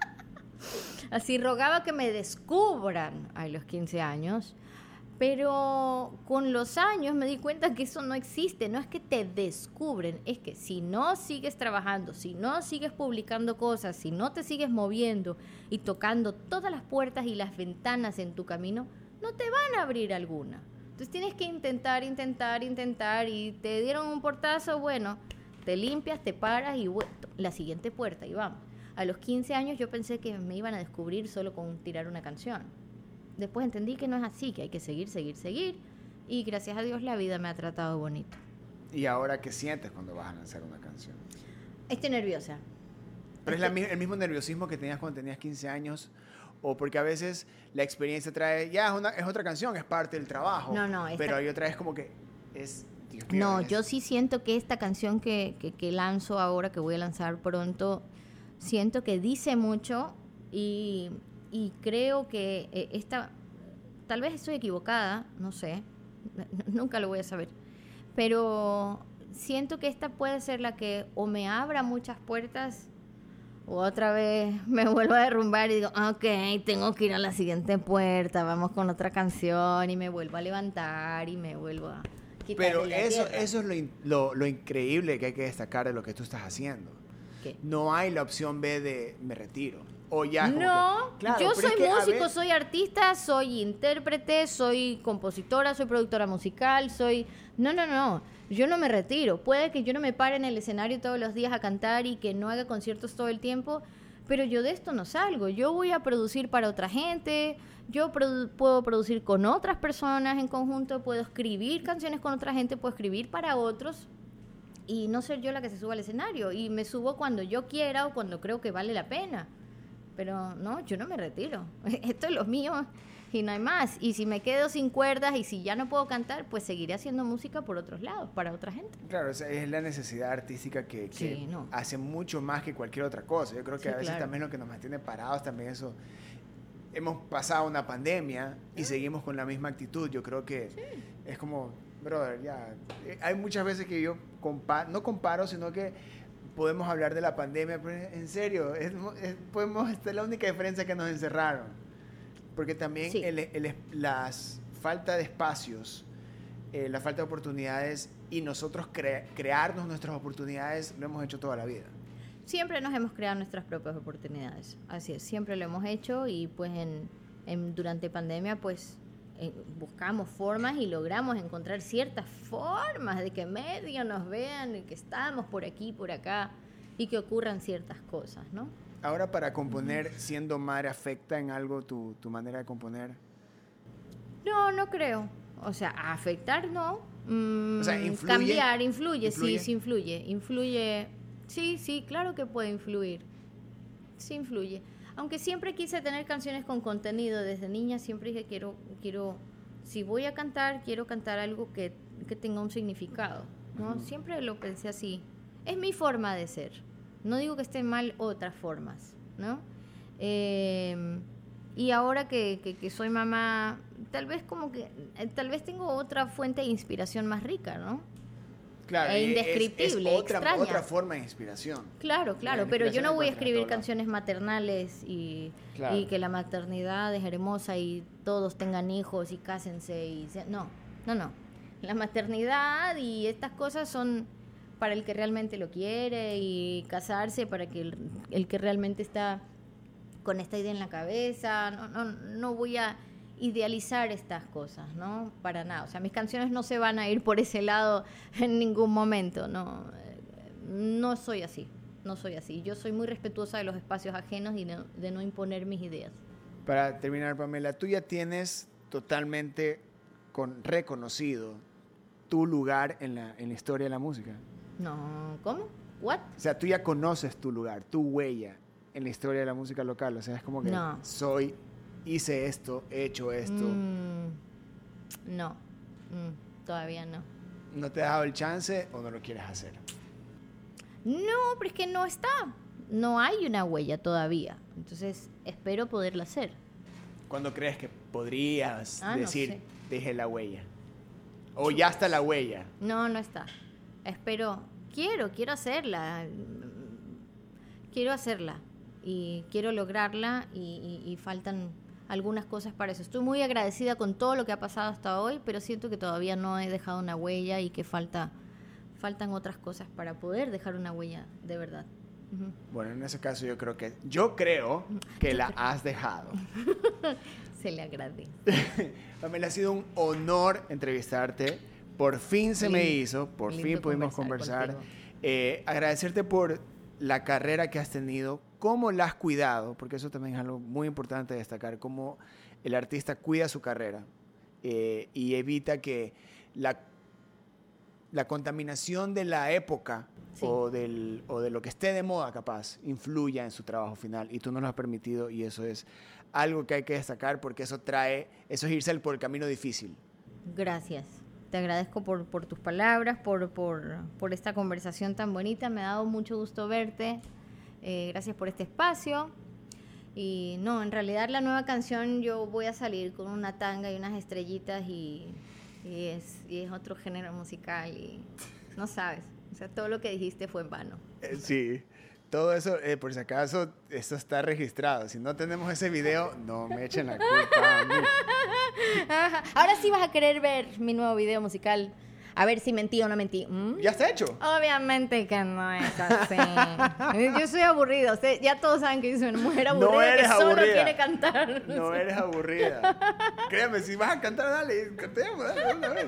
[laughs] Así rogaba que me descubran a los 15 años, pero con los años me di cuenta que eso no existe, no es que te descubren, es que si no sigues trabajando, si no sigues publicando cosas, si no te sigues moviendo y tocando todas las puertas y las ventanas en tu camino, no te van a abrir alguna. Entonces tienes que intentar, intentar, intentar y te dieron un portazo, bueno, te limpias, te paras y la siguiente puerta y vamos. A los 15 años yo pensé que me iban a descubrir solo con tirar una canción. Después entendí que no es así, que hay que seguir, seguir, seguir. Y gracias a Dios la vida me ha tratado bonito. ¿Y ahora qué sientes cuando vas a lanzar una canción? Estoy nerviosa. ¿Pero es la el mismo nerviosismo que tenías cuando tenías 15 años? ¿O porque a veces la experiencia trae, ya es, una, es otra canción, es parte del trabajo? No, no, esta- Pero hay otra vez como que es... Dios mío, No, es- yo sí siento que esta canción que, que, que lanzo ahora, que voy a lanzar pronto, siento que dice mucho y, y creo que eh, esta, tal vez estoy equivocada, no sé, [laughs] nunca lo voy a saber, pero siento que esta puede ser la que o me abra muchas puertas o otra vez [laughs] me vuelvo a derrumbar y digo, ok, tengo que ir a la siguiente puerta, vamos con otra canción y me vuelvo a levantar y me vuelvo a... Pero eso, tierra. eso es lo, in- lo, lo increíble que hay que destacar de lo que tú estás haciendo. ¿Qué? No hay la opción B de me retiro. O ya como No, que- claro, yo es soy que músico, ver- soy artista, soy intérprete, soy compositora, soy productora musical, soy... No, no, no, yo no me retiro. Puede que yo no me pare en el escenario todos los días a cantar y que no haga conciertos todo el tiempo, pero yo de esto no salgo. Yo voy a producir para otra gente, yo produ- puedo producir con otras personas en conjunto, puedo escribir canciones con otra gente, puedo escribir para otros y no ser yo la que se suba al escenario. Y me subo cuando yo quiera o cuando creo que vale la pena. Pero no, yo no me retiro. [laughs] Esto es lo mío y no hay más. Y si me quedo sin cuerdas y si ya no puedo cantar, pues seguiré haciendo música por otros lados, para otra gente. Claro, es la necesidad artística que, que Sí, no. hace mucho más que cualquier otra cosa. Yo creo que Sí, a veces claro. también lo que nos mantiene parados también eso. Hemos pasado una pandemia y seguimos con la misma actitud. Yo creo que es como, brother, ya. eh, Hay muchas veces que yo compa no comparo, sino que podemos hablar de la pandemia, pero en serio, es, es- podemos, esta es la única diferencia que nos encerraron. Porque también Sí. el, el, las falta de espacios eh, la falta de oportunidades y nosotros cre- crearnos nuestras oportunidades lo hemos hecho toda la vida. Siempre nos hemos creado nuestras propias oportunidades. Así es, siempre lo hemos hecho y pues en, en- durante pandemia pues buscamos formas y logramos encontrar ciertas formas de que medio nos vean y que estamos por aquí, por acá y que ocurran ciertas cosas, ¿no? Ahora para componer, siendo madre, ¿afecta en algo tu, tu manera de componer? No, no creo. O sea, afectar no. Mm, O sea, ¿influye? Cambiar, influye, ¿Influye? sí, sí influye. Influye. Sí, sí, claro que puede influir. Sí influye. Aunque siempre quise tener canciones con contenido, desde niña siempre dije quiero, quiero, si voy a cantar, quiero cantar algo que, que tenga un significado, ¿no? Siempre lo pensé así. Es mi forma de ser. No digo que estén mal otras formas, ¿no? Eh, y ahora que, que- que soy mamá, tal vez como que, eh, tal vez tengo otra fuente de inspiración más rica, ¿no? Claro, E es- indescriptible, es, otra, extraña. otra forma de inspiración. Claro, claro, La pero yo no voy a escribir canciones maternales y, Claro. y que la maternidad es hermosa y todos tengan hijos y cásense y se- no, no, no. La maternidad y estas cosas son para el que realmente lo quiere y casarse para que el, el que realmente está con esta idea en la cabeza. No, no, no voy a idealizar estas cosas, ¿no? Para nada. O sea, mis canciones no se van a ir por ese lado en ningún momento, no. No soy así, no soy así. Yo soy muy respetuosa de los espacios ajenos y no- de no imponer mis ideas. Para terminar, Pamela, tú ya tienes totalmente con, reconocido tu lugar en la, en la historia de la música. No, ¿cómo? ¿What? O sea, tú ya conoces tu lugar, tu huella en la historia de la música local. O sea, es como que No. soy, hice esto, he hecho esto. Mm, no, Mm, todavía no. ¿No te has dado el chance o no lo quieres hacer? No, pero es que no está. No hay una huella todavía. Entonces, espero poderla hacer. ¿Cuándo crees que podrías Ah, no decir, sé. dejé la huella? O ya está la huella. No, no está. Espero, quiero, quiero hacerla. Quiero hacerla. Y quiero lograrla y, y- y faltan algunas cosas para eso. Estoy muy agradecida con todo lo que ha pasado hasta hoy, pero siento que todavía no he dejado una huella y que falta, faltan otras cosas para poder dejar una huella de verdad. Bueno, en ese caso yo creo que, yo creo que la has dejado. [laughs] Se le agradece. [laughs] Pamela, ha sido un honor entrevistarte. Por fin se me Lindo, hizo, por fin pudimos conversar conversar. Eh, agradecerte por la carrera que has tenido, cómo la has cuidado, porque eso también es algo muy importante de destacar, cómo el artista cuida su carrera eh, y evita que la, la contaminación de la época Sí. o, del, o de lo que esté de moda capaz influya en su trabajo final y tú no lo has permitido y eso es algo que hay que destacar porque eso trae, eso es irse por el camino difícil. Gracias. Te agradezco por, por tus palabras, por, por, por esta conversación tan bonita. Me ha dado mucho gusto verte. Eh, gracias por este espacio. Y no, en realidad la nueva canción yo voy a salir con una tanga y unas estrellitas y, y es, y es otro género musical y no sabes. O sea, todo lo que dijiste fue en vano. Eh, Sí, todo eso, eh, por si acaso, eso está registrado. Si no tenemos ese video, no me echen la culpa a mí. [laughs] Ahora sí vas a querer ver mi nuevo video musical. A ver si mentí o no mentí. ¿Mm? ¿Ya está hecho? Obviamente que no es así. [laughs] Yo soy aburrida. Usted, ya todos saben que yo soy una mujer aburrida No eres que solo aburrida. quiere cantar. No [laughs] eres aburrida. Créeme, si vas a cantar, dale, cantemos, dale, vez.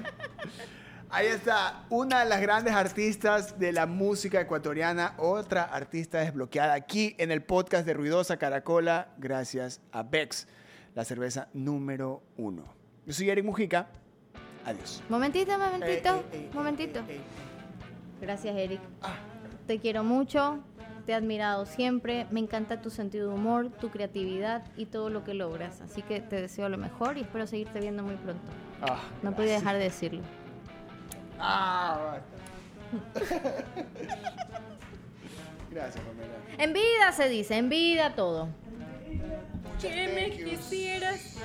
Ahí está, una de las grandes artistas de la música ecuatoriana, otra artista desbloqueada aquí en el podcast de Ruidosa Caracola, gracias a Bex, la cerveza número uno. Yo soy Eric Mujica. Adiós. Momentito, momentito, Eh, eh, eh, momentito. eh, eh. Gracias, Eric. Ah. Te quiero mucho. Te he admirado siempre. Me encanta tu sentido de humor, tu creatividad y todo lo que logras. Así que te deseo lo mejor y espero seguirte viendo muy pronto. Ah, No podía dejar de decirlo. Ah, basta. [laughs] Gracias, Pamela. En vida se dice, en vida todo. Que me quisieras.